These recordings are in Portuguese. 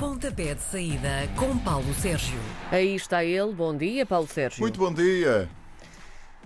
Pontapé de saída com Paulo Sérgio. Aí está ele. Bom dia, Paulo Sérgio. Muito bom dia.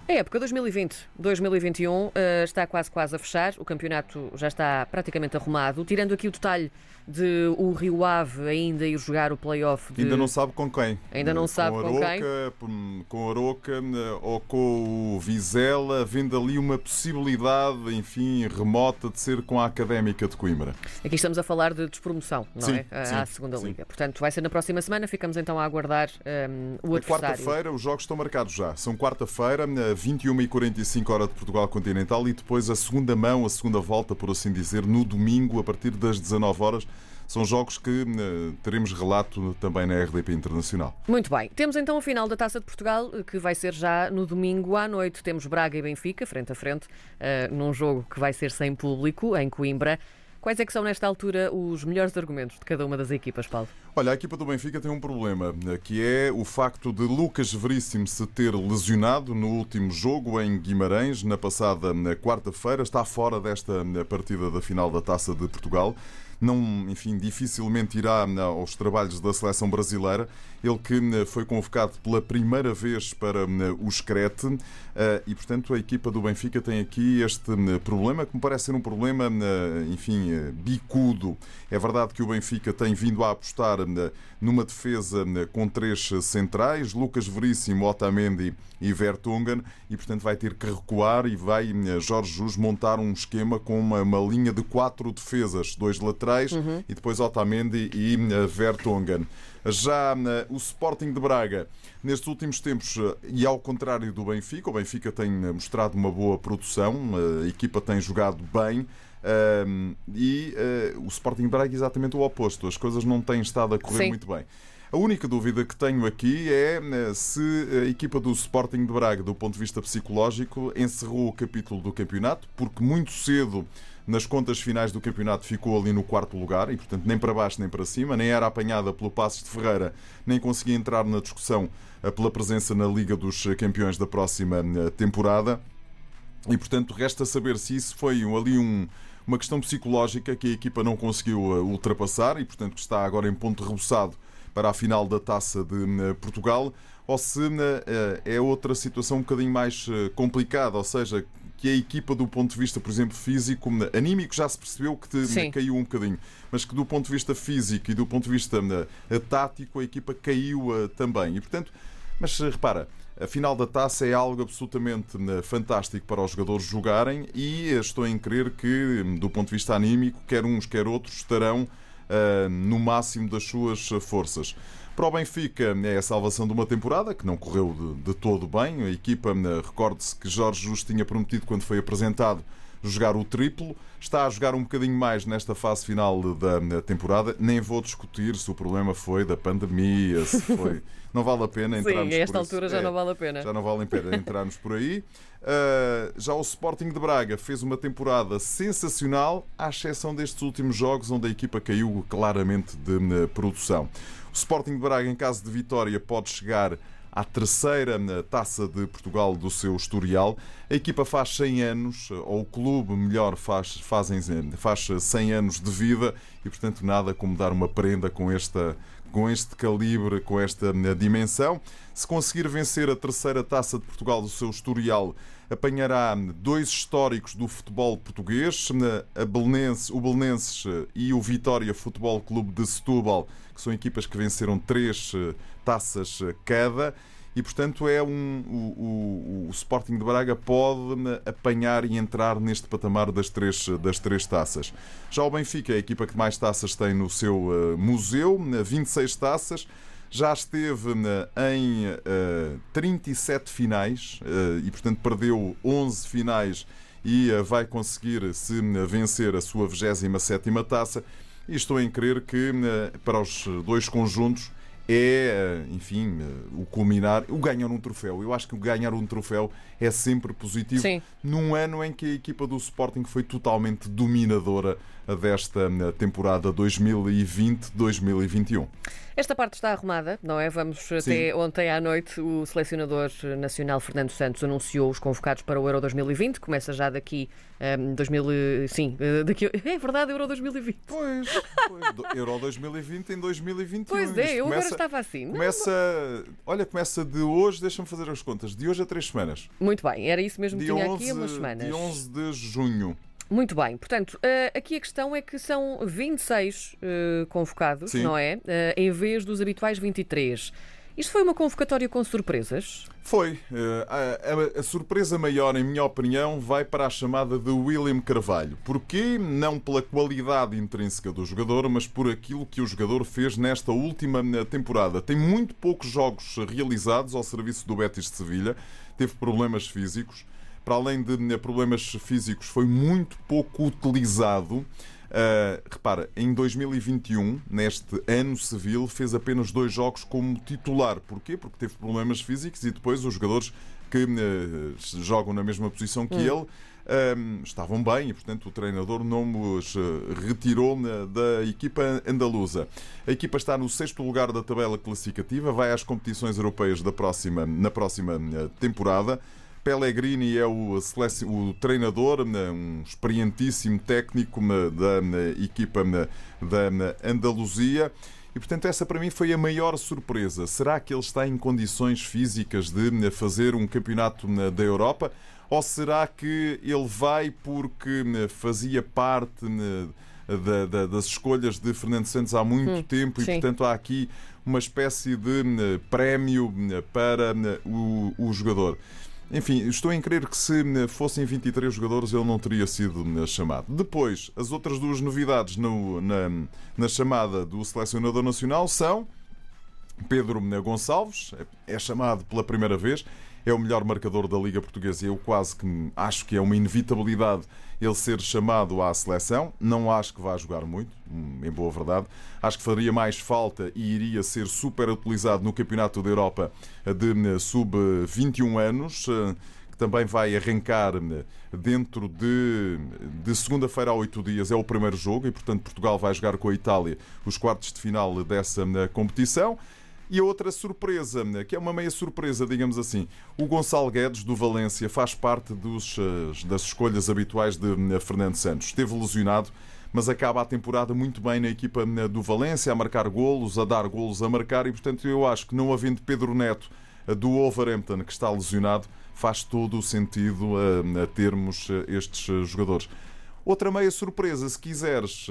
A época 2020-2021 eh, está quase quase a fechar. O campeonato já está praticamente arrumado. Tirando aqui o detalhe de o Rio Ave ainda ir jogar o play-off. De... Ainda não sabe com quem. Ainda não sabe com Aroca, quem. Com Aroca eh, ou com o Vizela, havendo ali uma possibilidade, enfim, remota de ser com a Académica de Coimbra. Aqui estamos a falar de despromoção, não Sim, é? À- sim, à segunda sim. liga. Portanto, vai ser na próxima semana. Ficamos então a aguardar ehm, o Na adversário. quarta-feira os jogos estão marcados já. São quarta-feira, eh, 21h45 hora de Portugal Continental e depois a segunda mão, a segunda volta, por assim dizer, no domingo, a partir das 19 horas. São jogos que eh, teremos relato também na RDP Internacional. Muito bem. Temos então a final da Taça de Portugal, que vai ser já no domingo à noite. Temos Braga e Benfica, frente a frente, eh, num jogo que vai ser sem público, em Coimbra. Quais é que são, nesta altura, os melhores argumentos de cada uma das equipas, Paulo? Olha, a equipa do Benfica tem um problema, eh, que é o facto de Lucas Veríssimo se ter lesionado no último jogo em Guimarães, na passada eh, quarta-feira. Está fora desta eh, partida da final da Taça de Portugal. Não, enfim, dificilmente irá eh, aos trabalhos da seleção brasileira. Ele que eh, foi convocado pela primeira vez para eh, o Screte eh, e, portanto, a equipa do Benfica tem aqui este problema que me parece ser um problema, enfim, eh, bicudo. É verdade que o Benfica tem vindo a apostar numa defesa com três centrais, Lucas Veríssimo, Otamendi e Vertonghen, e portanto vai ter que recuar e vai Jorge Jus montar um esquema com uma, uma linha de quatro defesas, dois laterais e depois Otamendi e eh, Vertonghen. Já eh, o Sporting de Braga, nestes últimos tempos, eh, e ao contrário do Benfica, o Benfica tem mostrado uma boa produção, a equipa tem jogado bem. e o Sporting de Braga é exatamente o oposto. As coisas não têm estado a correr Sim. muito bem. A única dúvida que tenho aqui é se a equipa do Sporting de Braga, do ponto de vista psicológico, encerrou o capítulo do campeonato, porque muito cedo nas contas finais do campeonato ficou ali no quarto lugar e, portanto, nem para baixo nem para cima, nem era apanhada pelo Passos de Ferreira, nem conseguia entrar na discussão eh, pela presença na Liga dos Campeões da próxima eh, temporada. E, portanto, resta saber se isso foi ali um- uma questão psicológica que a equipa não conseguiu eh, ultrapassar e, portanto, está agora em ponto rebuçado para a final da Taça de Portugal, ou se é outra situação um bocadinho mais complicada, ou seja, que a equipa, do ponto de vista, por exemplo, físico, anímico, já se percebeu que te- caiu um bocadinho, mas que do ponto de vista físico e do ponto de vista tático, a equipa caiu eh, também. E, portanto, mas eh, repara, a final da taça é algo absolutamente eh, fantástico para os jogadores jogarem e estou em crer que, hum, do ponto de vista anímico, quer uns, quer outros estarão ah, no máximo das suas forças. Para o Benfica é a salvação de uma temporada que não correu de, de todo bem. A equipa, eh, recorde-se que Jorge Jesus tinha prometido quando foi apresentado jogar o triplo. Está a jogar um bocadinho mais nesta fase final da da temporada. Nem vou discutir se o problema foi da pandemia, se foi. Não vale a pena Sim, entrarmos a esta altura já É, não vale a pena. Já não vale a pena entrarmos por aí. Uh, já o Sporting de Braga fez uma temporada sensacional, à exceção destes últimos jogos, onde a equipa caiu claramente de produção. O Sporting de Braga, em caso de vitória, pode chegar à terceira taça de Portugal do seu historial. A equipa faz 100 anos, ou o clube, melhor, faz, fazem, faz 100 anos de vida e, portanto, nada como dar uma prenda com esta com este calibre, com esta eh, dimensão. Se conseguir vencer a terceira taça de Portugal do seu historial, apanhará dois históricos do futebol português, eh, a Belenenses, o Belenenses eh, e o Vitória Futebol Clube de Setúbal, que são equipas que venceram três eh, taças eh, cada. E, portanto, é um, o, o- o Sporting de Braga pode apanhar e entrar neste patamar das três, das três taças. Já o Benfica é a equipa que mais taças tem no seu eh, museu, né, 26 taças. Já esteve né, em eh, 37 finais eh, e, portanto, perdeu 11 finais e eh, vai conseguir se vencer a sua 27ª taça. E estou em crer que para os dois conjuntos é, enfim, eh, o culminar, o ganhar um troféu. Eu acho que o ganhar um troféu é sempre positivo Sim. num ano em que a equipa do Sporting foi totalmente dominadora desta temporada 2020-2021. Esta parte está arrumada, não é? Vamos até ontem à noite. O selecionador nacional Fernando Santos anunciou os convocados para o Euro 2020. Começa já daqui um, 2000, sim, daqui é verdade, Euro 2020. Pois, pois Euro 2020 em 2021. Pois é, eu começa, agora estava assim. Começa, não, olha, começa de hoje, deixa-me fazer as contas, de hoje a três semanas. Muito bem, era isso mesmo que tinha 11, aqui umas semanas. Dia 11 de junho. Muito bem, portanto, aqui a questão é que são 26 convocados, Sim. não é? Em vez dos habituais 23. Isto foi uma convocatória com surpresas? Foi. A, a, a, surpresa maior, em minha opinião, vai para a chamada de William Carvalho. Porquê? Não pela qualidade intrínseca do jogador, mas por aquilo que o jogador fez nesta última temporada. Tem muito poucos jogos realizados ao serviço do Betis de Sevilha, teve problemas físicos para além de problemas físicos, foi muito pouco utilizado. Uh, repara, em 2021, neste ano civil, fez apenas dois jogos como titular. Porquê? Porque teve problemas físicos e depois os jogadores que uh, jogam na mesma posição que hum. ele uh, estavam bem e, portanto, o treinador não os retirou da equipa andaluza. A equipa está no sexto lugar da tabela classificativa, vai às competições europeias da próxima, na próxima temporada. Pellegrini é o, o treinador, né, um experientíssimo técnico né, da né, equipa da Andaluzia. E, portanto, essa para mim foi a maior surpresa. Será que ele está em condições físicas de fazer um campeonato da Europa? Ou será que ele vai porque fazia parte das escolhas de Fernando Santos há muito hum, tempo e, sim. portanto, há aqui uma espécie de prémio para o jogador? Enfim, estou em crer que se fossem 23 jogadores ele não teria sido chamado. Depois, as outras duas novidades no, na, na chamada do selecionador nacional são Pedro Gonçalves, é chamado pela primeira vez, é o melhor marcador da Liga Portuguesa. Eu quase que acho que é uma inevitabilidade ele ser chamado à seleção. Não acho que vá jogar muito, em boa verdade. Acho que faria mais falta e iria ser super utilizado no Campeonato da Europa de sub-21 anos eh, que também vai arrancar eh, dentro de, de segunda-feira a oito dias. É o primeiro jogo e, portanto, Portugal vai jogar com a Itália os quartos de final dessa eh, competição. E a outra surpresa, que é uma meia surpresa, digamos assim, o Gonçalo Guedes do Valência faz parte dos, eh, das escolhas habituais de eh, Fernando Santos. Esteve lesionado, mas acaba a temporada muito bem na equipa eh, do Valência, a marcar golos, a dar golos, a marcar, e portanto eu acho que não havendo Pedro Neto do Wolverhampton, que está lesionado, faz todo o sentido a, a termos estes jogadores. Outra meia surpresa, se quiseres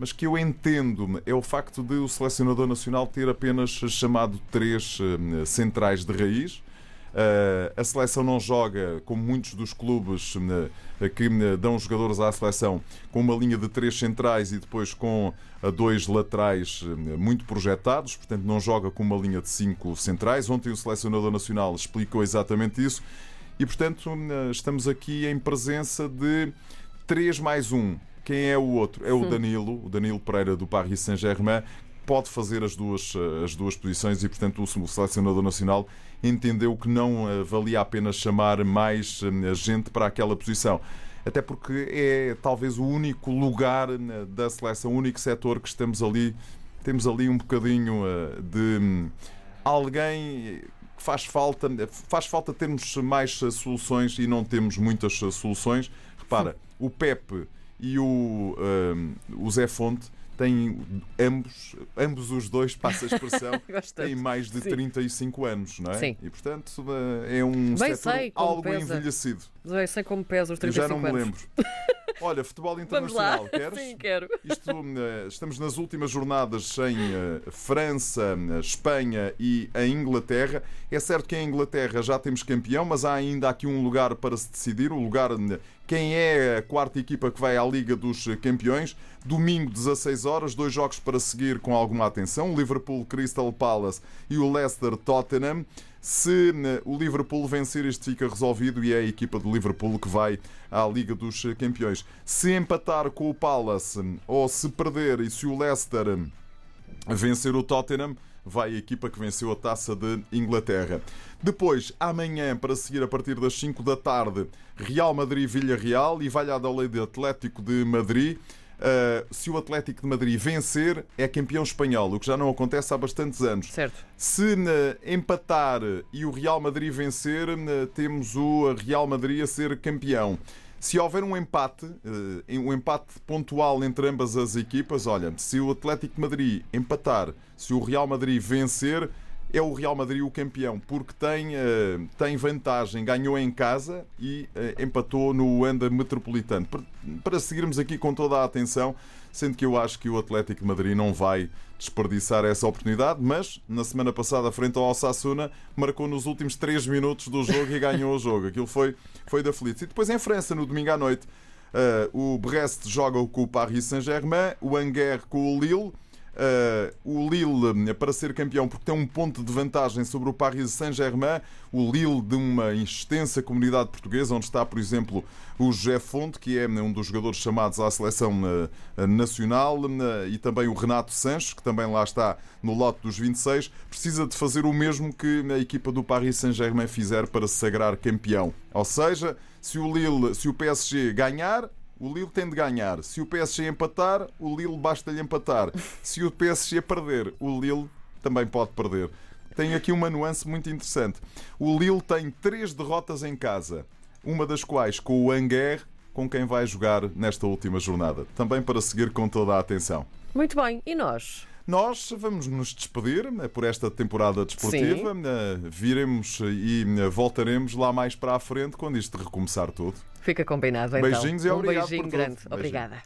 mas que eu entendo é o facto de o selecionador nacional ter apenas chamado três eh, centrais de raiz. Eh, a seleção não joga, como muitos dos clubes eh, que dão jogadores à seleção, com uma linha de três centrais e depois com dois laterais muito projetados, portanto não joga com uma linha de cinco centrais. Ontem o selecionador nacional explicou exatamente isso e, portanto, estamos aqui em presença de 3 mais 1. Quem é o outro? É o Danilo, o Danilo Pereira do Paris Saint-Germain, pode fazer as duas, eh, as duas posições e, portanto, o selecionador nacional entendeu que não eh, valia a pena chamar mais eh, gente para aquela posição. Até porque é talvez o único lugar da seleção, o único setor que estamos ali, temos ali um bocadinho de hum, alguém que faz falta, faz falta termos mais soluções e não temos muitas soluções. Repara, o Pepe e o, um, o Zé Fonte têm ambos, ambos os dois, passa a expressão, têm mais de Sim. 35 anos, não é? Sim. E portanto é um Bem setor algo pesa. envelhecido. Bem sei como pesa os 35 anos. Eu já não me lembro. Olha, futebol internacional, queres? Sim, quero. Isto, eh, estamos nas últimas jornadas em eh, França, eh, Espanha e a Inglaterra. É certo que em Inglaterra já temos campeão, mas há ainda aqui um lugar para se decidir, o lugar quem é a quarta equipa que vai à Liga dos Campeões. Domingo, 16 horas, dois jogos para seguir com alguma atenção: o Liverpool Crystal Palace e o Leicester Tottenham. Se né, o Liverpool vencer, isto fica resolvido e é a equipa do Liverpool que vai à Liga dos Campeões. Se empatar com o Palace ou se perder e se o Leicester vencer o Tottenham, vai a equipa que venceu a taça de Inglaterra. Depois, amanhã, para seguir a partir das 5 da tarde, Real Madrid-Villarreal e Valladolid Atlético de Madrid. Uh, se o Atlético de Madrid vencer, é campeão espanhol, o que já não acontece há bastantes anos. Certo. Se uh, empatar e o Real Madrid vencer, uh, temos o Real Madrid a ser campeão. Se houver um empate, um empate pontual entre ambas as equipas, olha, se o Atlético de Madrid empatar, se o Real Madrid vencer, é o Real Madrid o campeão, porque tem, uh, tem vantagem, ganhou em casa e uh, empatou no Anda Metropolitano. Para, para seguirmos aqui com toda a atenção, sendo que eu acho que o Atlético de Madrid não vai desperdiçar essa oportunidade, mas na semana passada, frente ao Osasuna, marcou nos últimos 3 minutos do jogo e ganhou o jogo. Aquilo foi, foi da Feliz. E depois em França, no domingo à noite, uh, o Brest joga com o Paris Saint-Germain, o Angers com o Lille. Uh, o Lille para ser campeão porque tem um ponto de vantagem sobre o Paris Saint-Germain, o Lille de uma extensa comunidade portuguesa, onde está, por exemplo, o José Fonte, que é um dos jogadores chamados à seleção uh, nacional, uh, e também o Renato Sanches, que também lá está no lote dos 26, precisa de fazer o mesmo que a equipa do Paris Saint-Germain fizer para se sagrar campeão. Ou seja, se o Lille, se o PSG ganhar, o Lille tem de ganhar. Se o PSG empatar, o Lille basta-lhe empatar. Se o PSG perder, o Lille também pode perder. Tem aqui uma nuance muito interessante. O Lille tem três derrotas em casa, uma das quais com o Angers, com quem vai jogar nesta última jornada. Também para seguir com toda a atenção. Muito bem, e nós? Nós vamos nos despedir eh, por esta temporada desportiva. Sim. Eh, viremos e eh, voltaremos lá mais para a frente quando isto recomeçar tudo. Fica combinado então. Beijinhos e um obrigado beijinho grande. Obrigada.